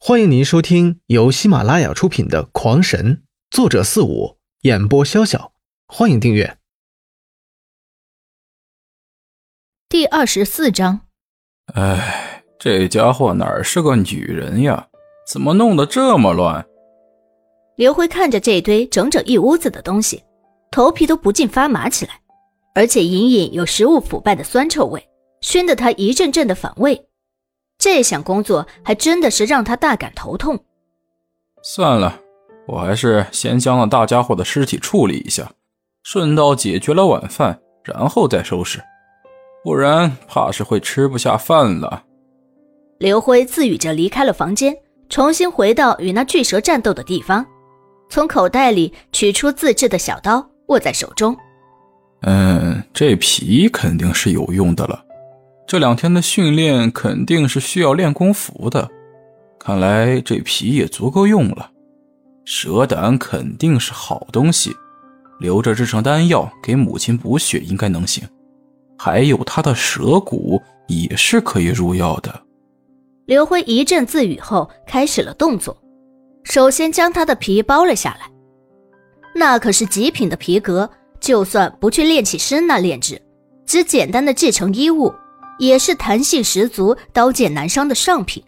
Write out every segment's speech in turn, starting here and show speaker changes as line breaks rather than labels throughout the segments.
欢迎您收听由喜马拉雅出品的《狂神》，作者四五，演播潇潇。欢迎订阅。
第二十四章。
哎，这家伙哪儿是个女人呀？怎么弄得这么乱？
刘辉看着这堆整整一屋子的东西，头皮都不禁发麻起来，而且隐隐有食物腐败的酸臭味，熏得他一阵阵的反胃。这项工作还真的是让他大感头痛。
算了，我还是先将那大家伙的尸体处理一下，顺道解决了晚饭，然后再收拾，不然怕是会吃不下饭了。
刘辉自语着离开了房间，重新回到与那巨蛇战斗的地方，从口袋里取出自制的小刀，握在手中。
嗯，这皮肯定是有用的了。这两天的训练肯定是需要练功服的，看来这皮也足够用了。蛇胆肯定是好东西，留着制成丹药给母亲补血应该能行。还有他的蛇骨也是可以入药的。
刘辉一阵自语后，开始了动作。首先将他的皮剥了下来，那可是极品的皮革，就算不去炼器师那炼制，只简单的制成衣物。也是弹性十足、刀剑难伤的上品。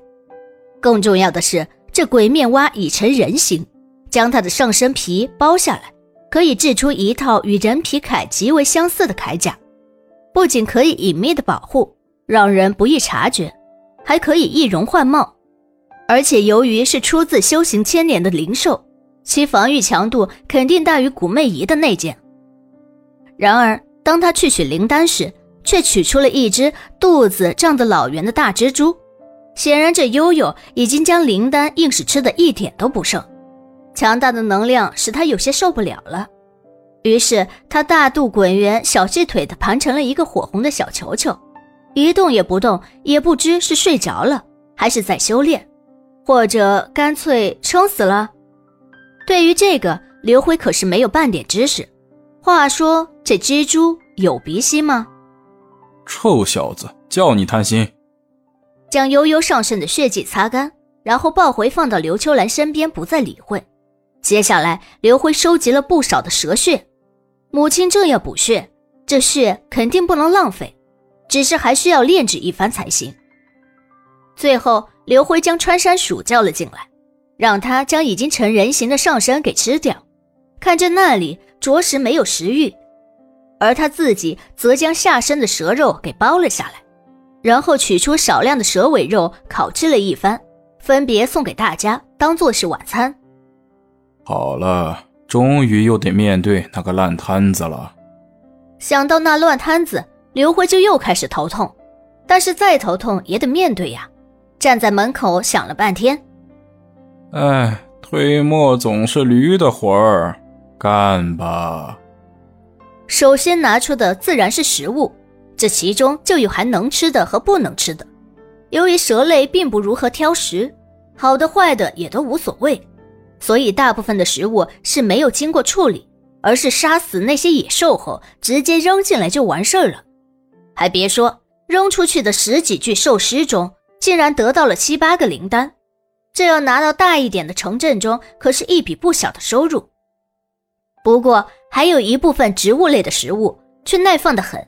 更重要的是，这鬼面蛙已成人形，将它的上身皮剥下来，可以制出一套与人皮铠极为相似的铠甲。不仅可以隐秘的保护，让人不易察觉，还可以易容换貌。而且由于是出自修行千年的灵兽，其防御强度肯定大于古魅仪的那件。然而，当他去取灵丹时，却取出了一只肚子胀得老圆的大蜘蛛，显然这悠悠已经将灵丹硬是吃的一点都不剩。强大的能量使他有些受不了了，于是他大肚滚圆，小细腿的盘成了一个火红的小球球，一动也不动，也不知是睡着了还是在修炼，或者干脆撑死了。对于这个，刘辉可是没有半点知识。话说，这蜘蛛有鼻息吗？
臭小子，叫你贪心！
将悠悠上身的血迹擦干，然后抱回放到刘秋兰身边，不再理会。接下来，刘辉收集了不少的蛇血，母亲正要补血，这血肯定不能浪费，只是还需要炼制一番才行。最后，刘辉将穿山鼠叫了进来，让他将已经成人形的上身给吃掉。看着那里，着实没有食欲。而他自己则将下身的蛇肉给剥了下来，然后取出少量的蛇尾肉烤制了一番，分别送给大家当做是晚餐。
好了，终于又得面对那个烂摊子了。
想到那乱摊子，刘辉就又开始头痛，但是再头痛也得面对呀。站在门口想了半天，
哎，推磨总是驴的活儿，干吧。
首先拿出的自然是食物，这其中就有含能吃的和不能吃的。由于蛇类并不如何挑食，好的坏的也都无所谓，所以大部分的食物是没有经过处理，而是杀死那些野兽后直接扔进来就完事儿了。还别说，扔出去的十几具兽尸中，竟然得到了七八个灵丹，这要拿到大一点的城镇中，可是一笔不小的收入。不过。还有一部分植物类的食物却耐放的很，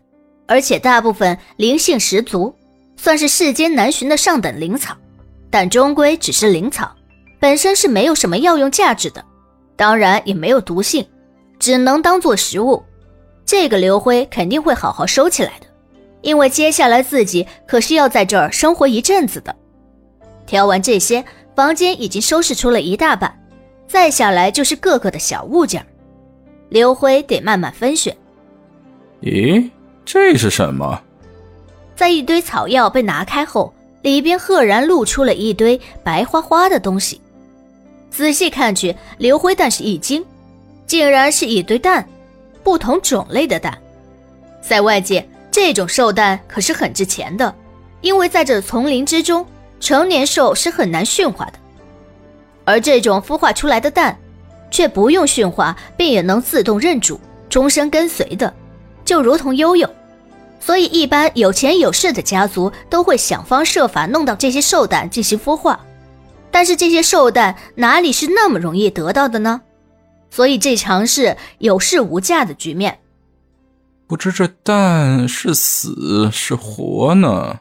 而且大部分灵性十足，算是世间难寻的上等灵草，但终归只是灵草，本身是没有什么药用价值的，当然也没有毒性，只能当做食物。这个刘辉肯定会好好收起来的，因为接下来自己可是要在这儿生活一阵子的。挑完这些，房间已经收拾出了一大半，再下来就是各个的小物件。刘辉得慢慢分选。
咦，这是什么？
在一堆草药被拿开后，里边赫然露出了一堆白花花的东西。仔细看去，刘辉但是一惊，竟然是一堆蛋，不同种类的蛋。在外界，这种兽蛋可是很值钱的，因为在这丛林之中，成年兽是很难驯化的，而这种孵化出来的蛋。却不用驯化，便也能自动认主，终身跟随的，就如同悠悠。所以，一般有钱有势的家族都会想方设法弄到这些兽蛋进行孵化。但是这些兽蛋哪里是那么容易得到的呢？所以这场是有市无价的局面。
不知这蛋是死是活呢？